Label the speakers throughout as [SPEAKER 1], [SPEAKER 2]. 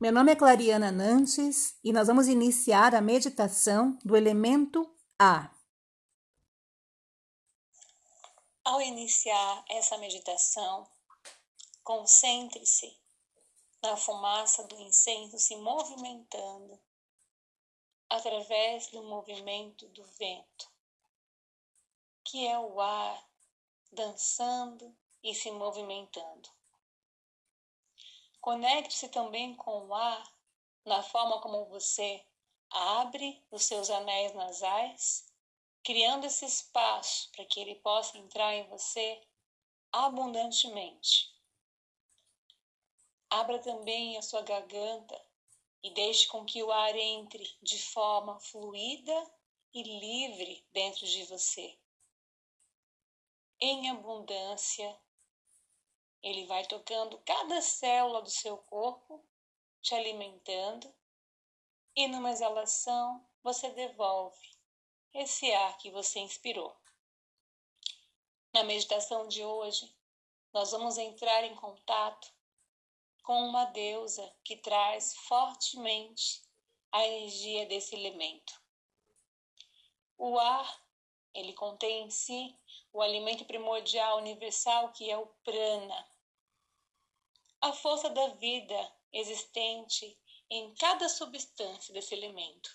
[SPEAKER 1] Meu nome é Clariana Nantes e nós vamos iniciar a meditação do elemento A.
[SPEAKER 2] Ao iniciar essa meditação, concentre-se na fumaça do incenso se movimentando através do movimento do vento, que é o ar dançando e se movimentando. Conecte-se também com o ar na forma como você abre os seus anéis nasais, criando esse espaço para que ele possa entrar em você abundantemente. Abra também a sua garganta e deixe com que o ar entre de forma fluida e livre dentro de você. Em abundância, ele vai tocando cada célula do seu corpo, te alimentando, e numa exalação você devolve esse ar que você inspirou. Na meditação de hoje, nós vamos entrar em contato com uma deusa que traz fortemente a energia desse elemento. O ar, ele contém em si o alimento primordial universal que é o prana, a força da vida existente em cada substância desse elemento.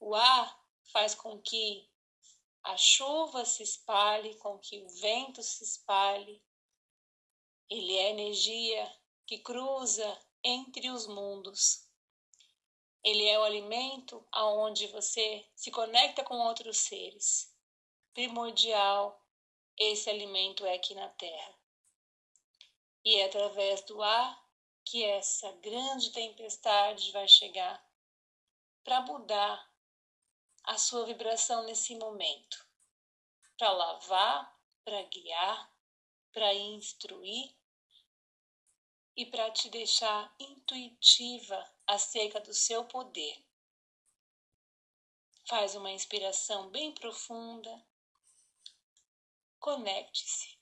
[SPEAKER 2] O ar faz com que a chuva se espalhe, com que o vento se espalhe. Ele é energia que cruza entre os mundos. Ele é o alimento aonde você se conecta com outros seres. Primordial, esse alimento é aqui na Terra. E é através do ar que essa grande tempestade vai chegar para mudar a sua vibração nesse momento, para lavar, para guiar, para instruir e para te deixar intuitiva acerca do seu poder. Faz uma inspiração bem profunda. Conecte-se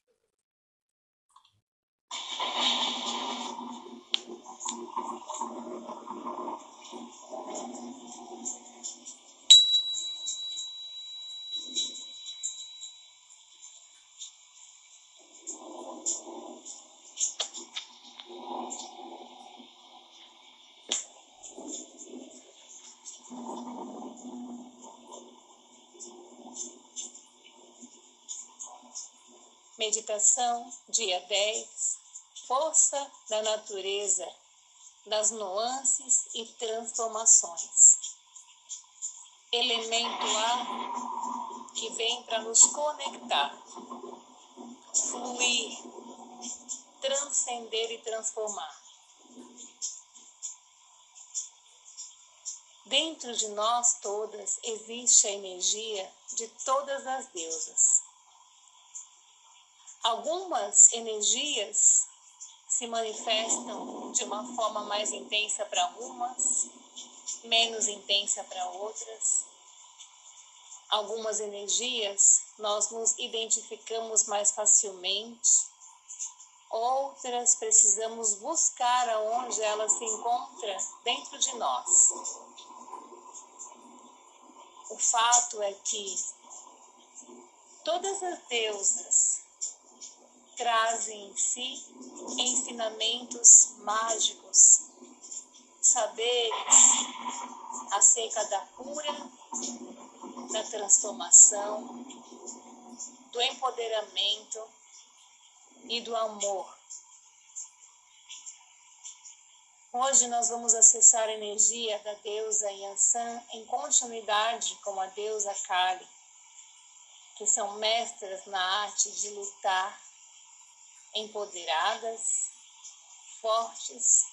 [SPEAKER 2] Meditação, dia 10. Força da natureza, das nuances e transformações. Elemento A que vem para nos conectar, fluir, transcender e transformar. Dentro de nós todas existe a energia de todas as deusas Algumas energias se manifestam de uma forma mais intensa para umas, menos intensa para outras. Algumas energias nós nos identificamos mais facilmente, outras precisamos buscar aonde ela se encontra dentro de nós. O fato é que todas as deusas trazem em si ensinamentos mágicos, saberes acerca da cura, da transformação, do empoderamento e do amor. Hoje nós vamos acessar a energia da deusa Yansan em continuidade com a deusa Kali, que são mestras na arte de lutar empoderadas, fortes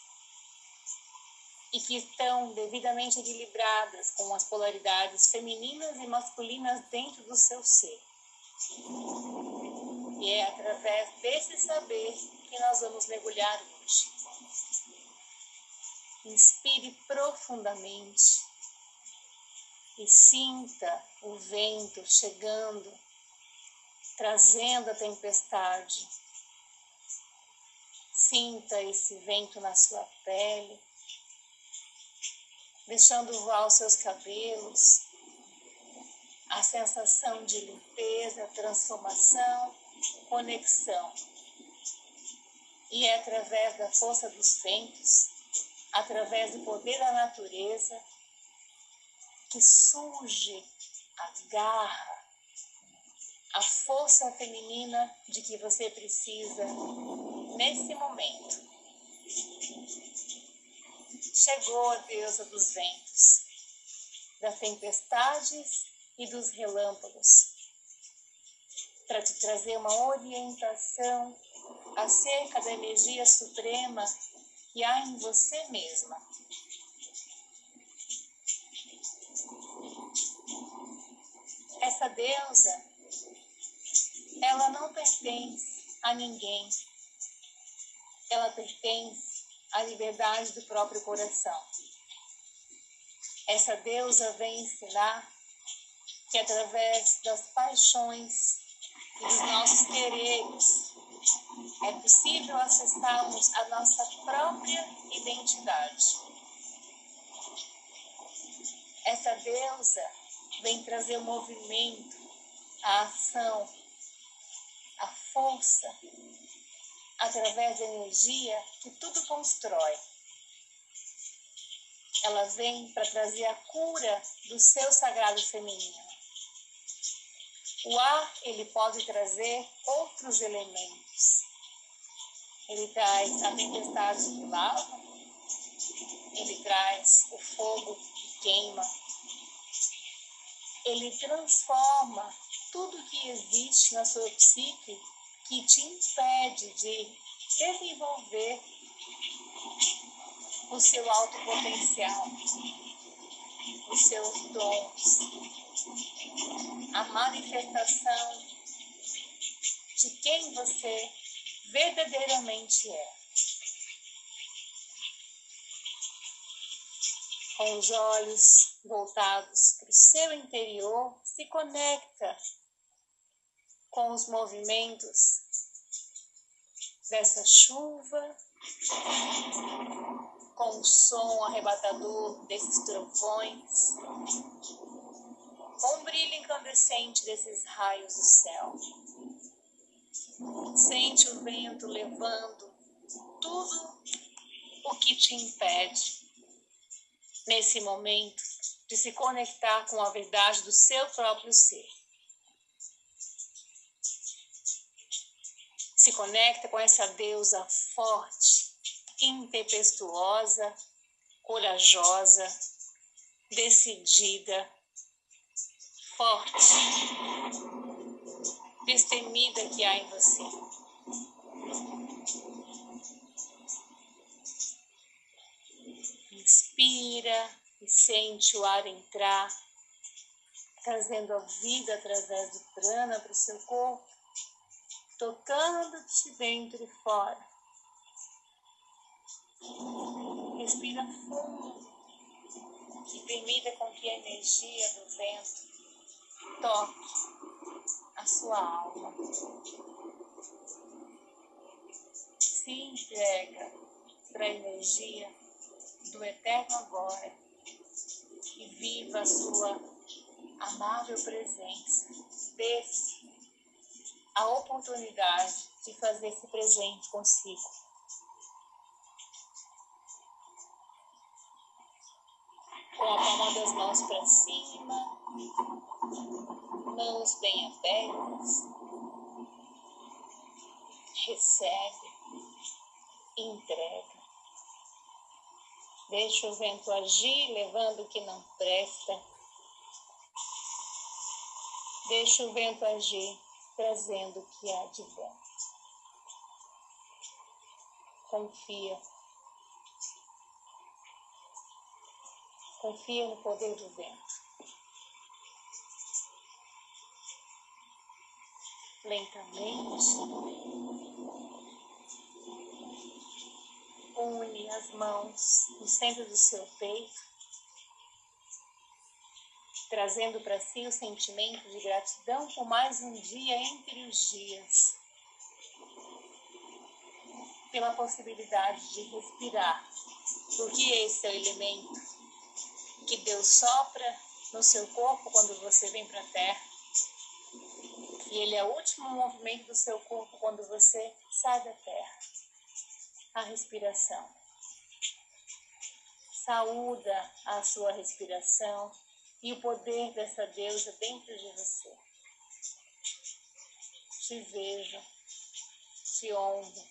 [SPEAKER 2] e que estão devidamente equilibradas com as polaridades femininas e masculinas dentro do seu ser. E é através desse saber que nós vamos mergulhar hoje. Inspire profundamente e sinta o vento chegando, trazendo a tempestade Sinta esse vento na sua pele, deixando voar os seus cabelos, a sensação de limpeza, transformação, conexão. E é através da força dos ventos, através do poder da natureza, que surge a garra, a força feminina de que você precisa nesse momento. Chegou a deusa dos ventos, das tempestades e dos relâmpagos, para te trazer uma orientação acerca da energia suprema que há em você mesma. Essa deusa, ela não pertence a ninguém. Ela pertence à liberdade do próprio coração. Essa deusa vem ensinar que através das paixões e dos nossos quereres é possível acessarmos a nossa própria identidade. Essa deusa vem trazer o movimento, a ação, a força, através da energia que tudo constrói. Ela vem para trazer a cura do seu sagrado feminino. O ar, ele pode trazer outros elementos. Ele traz a tempestade que lava, ele traz o fogo que queima, ele transforma tudo que existe na sua psique que te impede de desenvolver o seu alto potencial, os seus dons, a manifestação de quem você verdadeiramente é. Com os olhos voltados para o seu interior, se conecta com os movimentos dessa chuva, com o som arrebatador desses trovões, com o brilho incandescente desses raios do céu. Sente o vento levando tudo o que te impede, nesse momento, de se conectar com a verdade do seu próprio ser. Se conecta com essa deusa forte, intempestuosa, corajosa, decidida, forte, destemida que há em você. Inspira e sente o ar entrar, trazendo a vida através do prana para o seu corpo, tocando-te dentro e fora. Respira fundo e permita com que a energia do vento toque a sua alma. Se entrega para a energia do eterno agora e viva a sua amável presença. Desse a oportunidade de fazer-se presente consigo. Com a palma das mãos para cima, mãos bem abertas, recebe, entrega. Deixa o vento agir, levando o que não presta. Deixa o vento agir, trazendo o que há de bom. Confia. Confia no poder do vento. lentamente. Une as mãos no centro do seu peito, trazendo para si o sentimento de gratidão por mais um dia entre os dias, pela possibilidade de respirar, porque esse é o elemento que Deus sopra no seu corpo quando você vem para a Terra. E ele é o último movimento do seu corpo quando você sai da Terra. A respiração. Saúda a sua respiração e o poder dessa deusa dentro de você. Te vejo, te honro.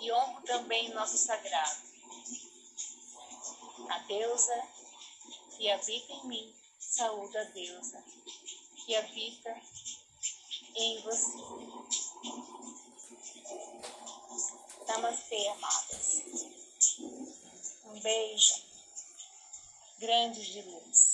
[SPEAKER 2] E honro também nosso sagrado. A deusa que habita em mim, saúda a deusa que habita em você. Namastê, amadas. Um beijo grande de.